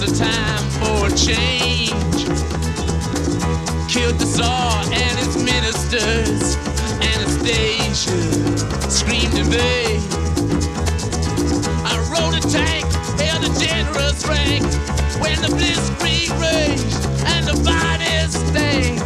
was a time for a change. Killed the Tsar and its ministers. Anastasia screamed in vain. I rode a tank, held a generous rank. When the blitzkrieg raged and the bodies stank.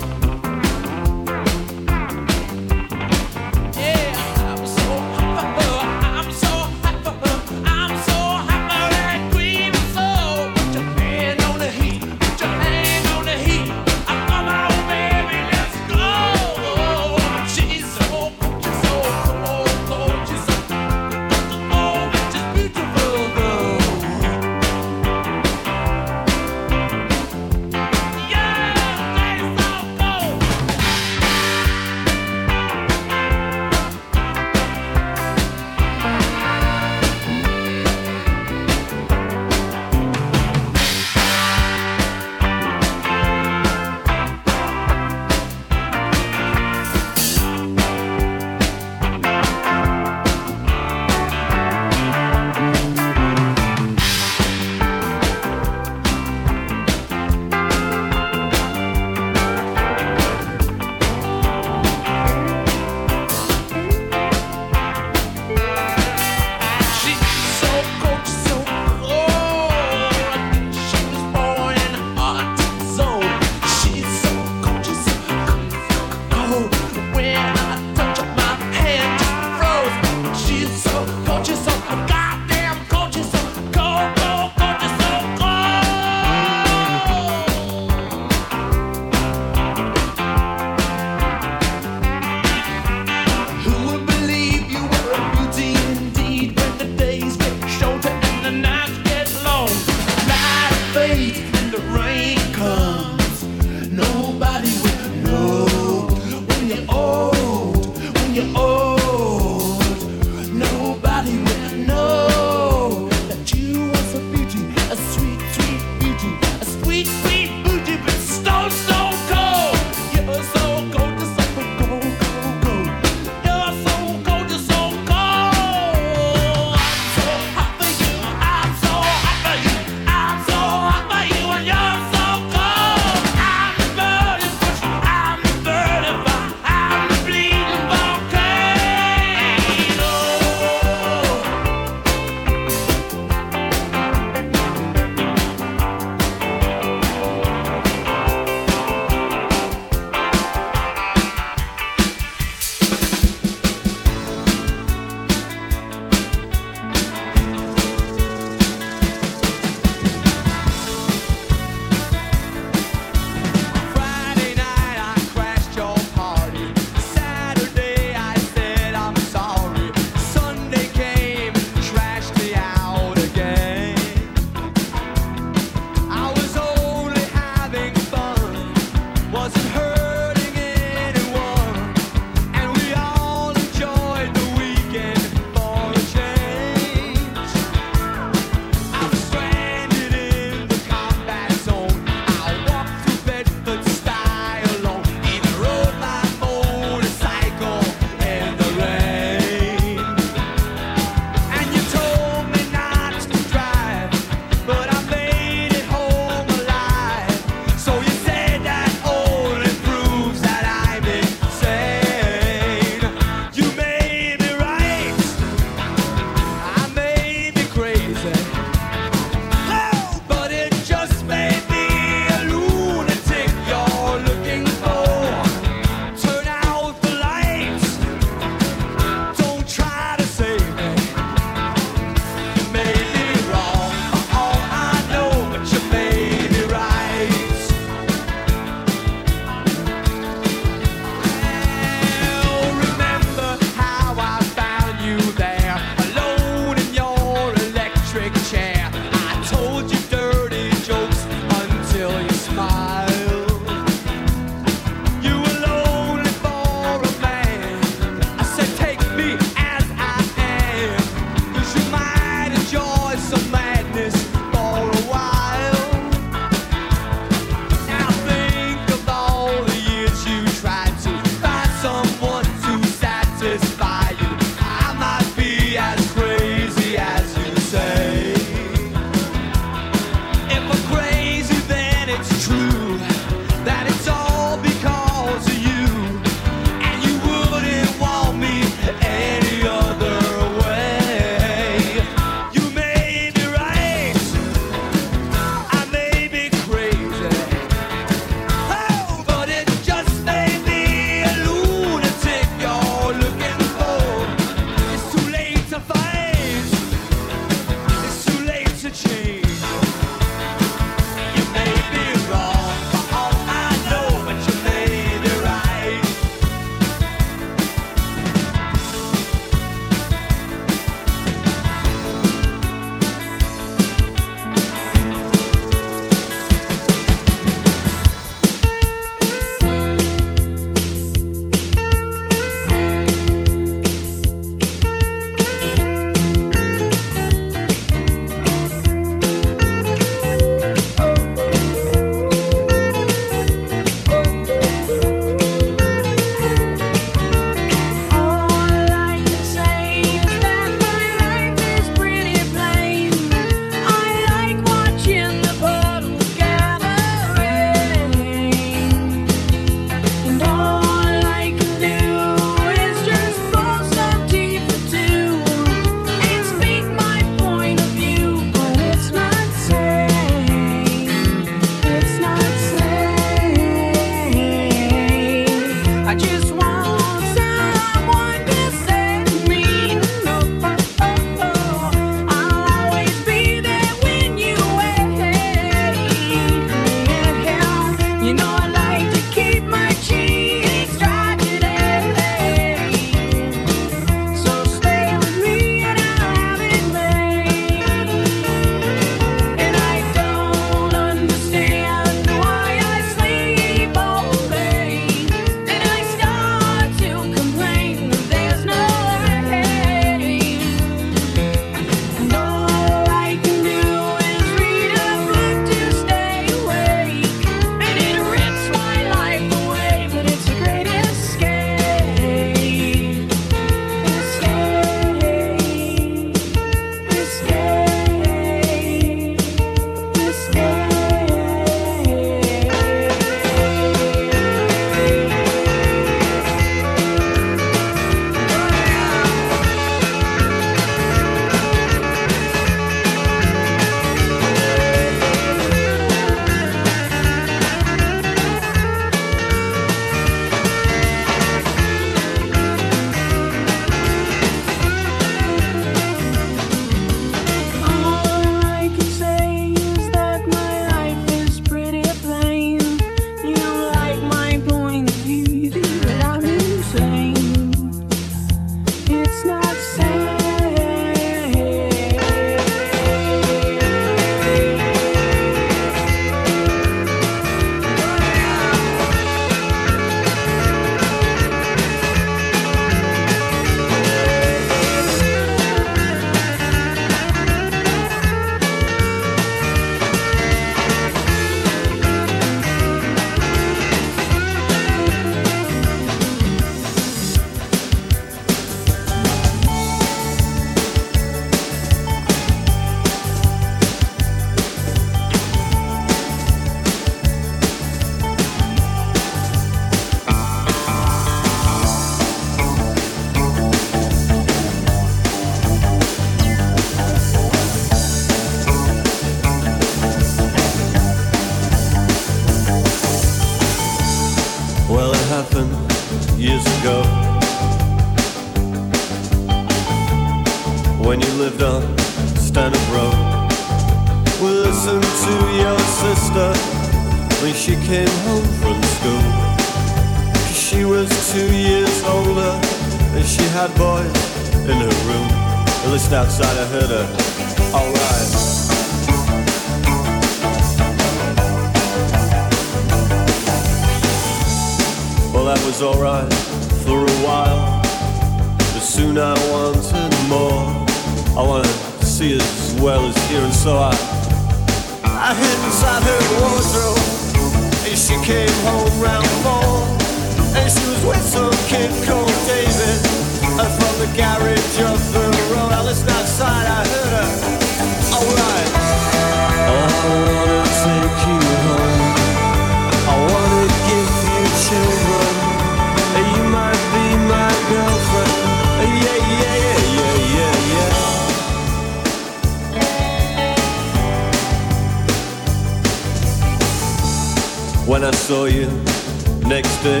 be?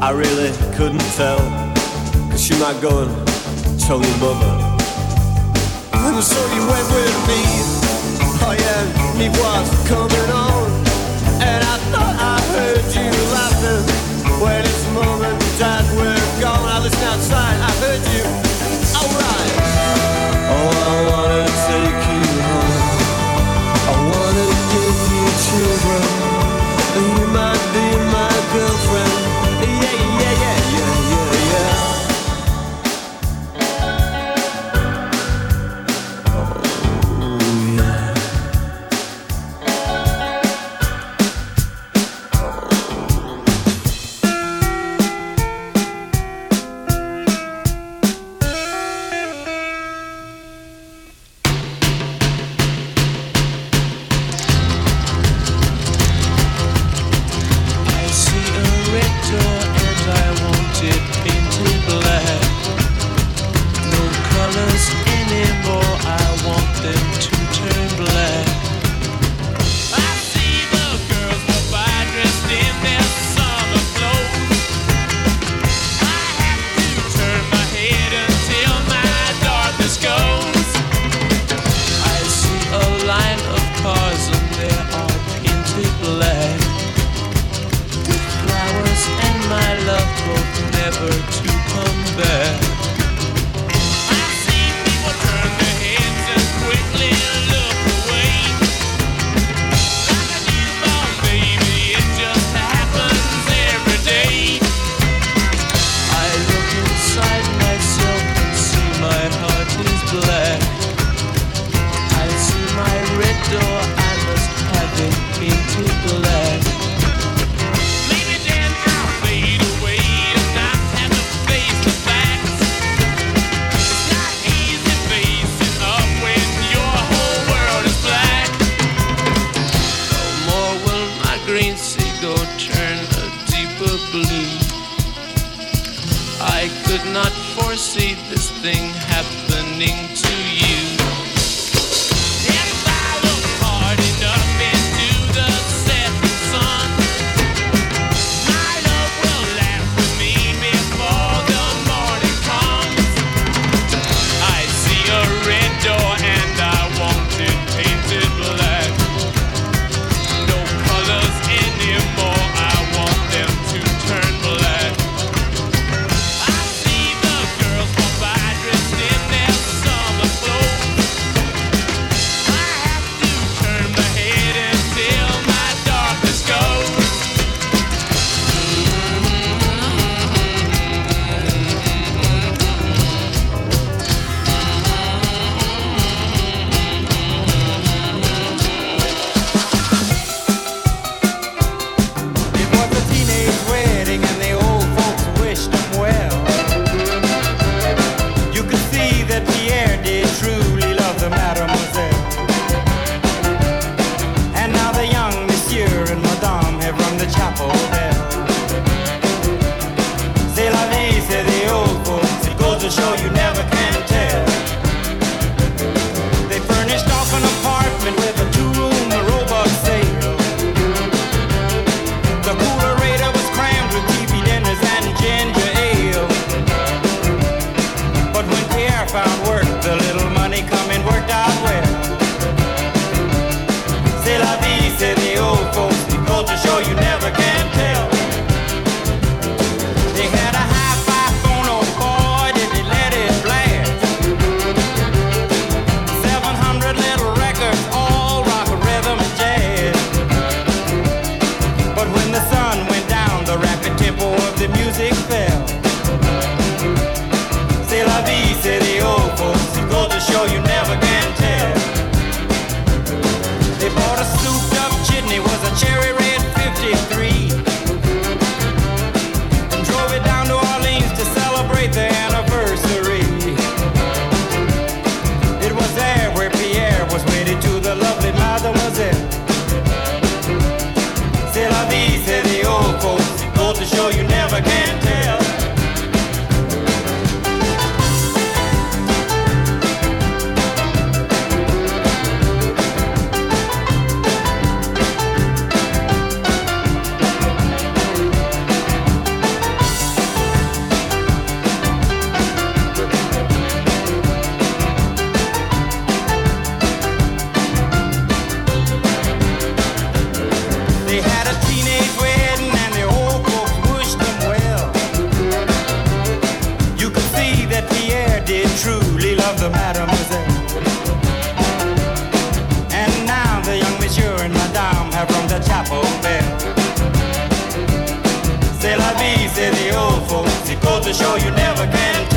I really couldn't tell. Cause you might go and tell your mother. And so you went with me. Oh yeah, me was coming on. And I thought I heard you laughing. When it's moment and we're gone, I listen outside. I faire. C'est la vie, c'est the old folks. It goes to show you never can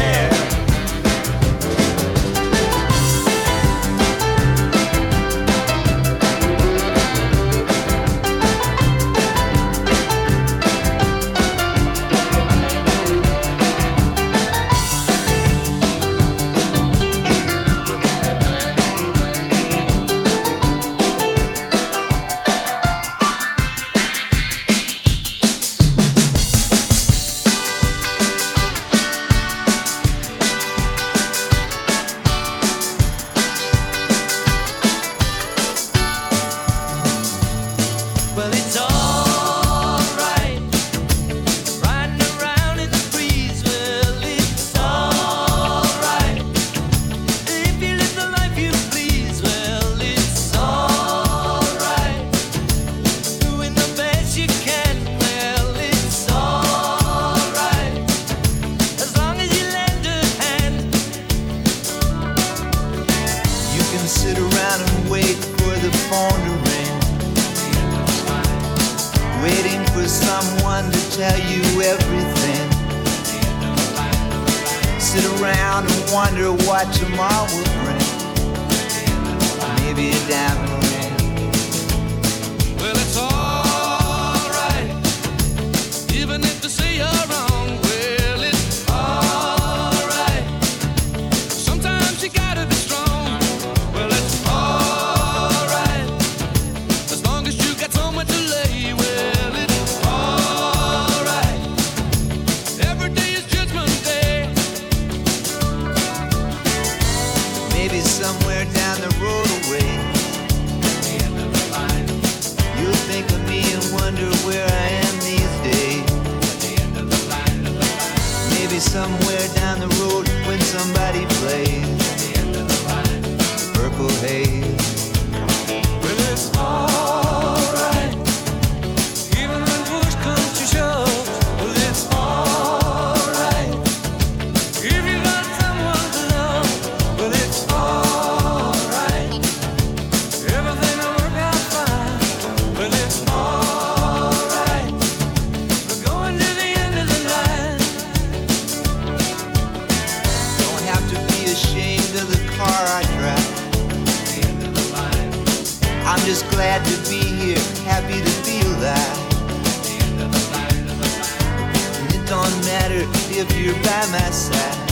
if you're by my side.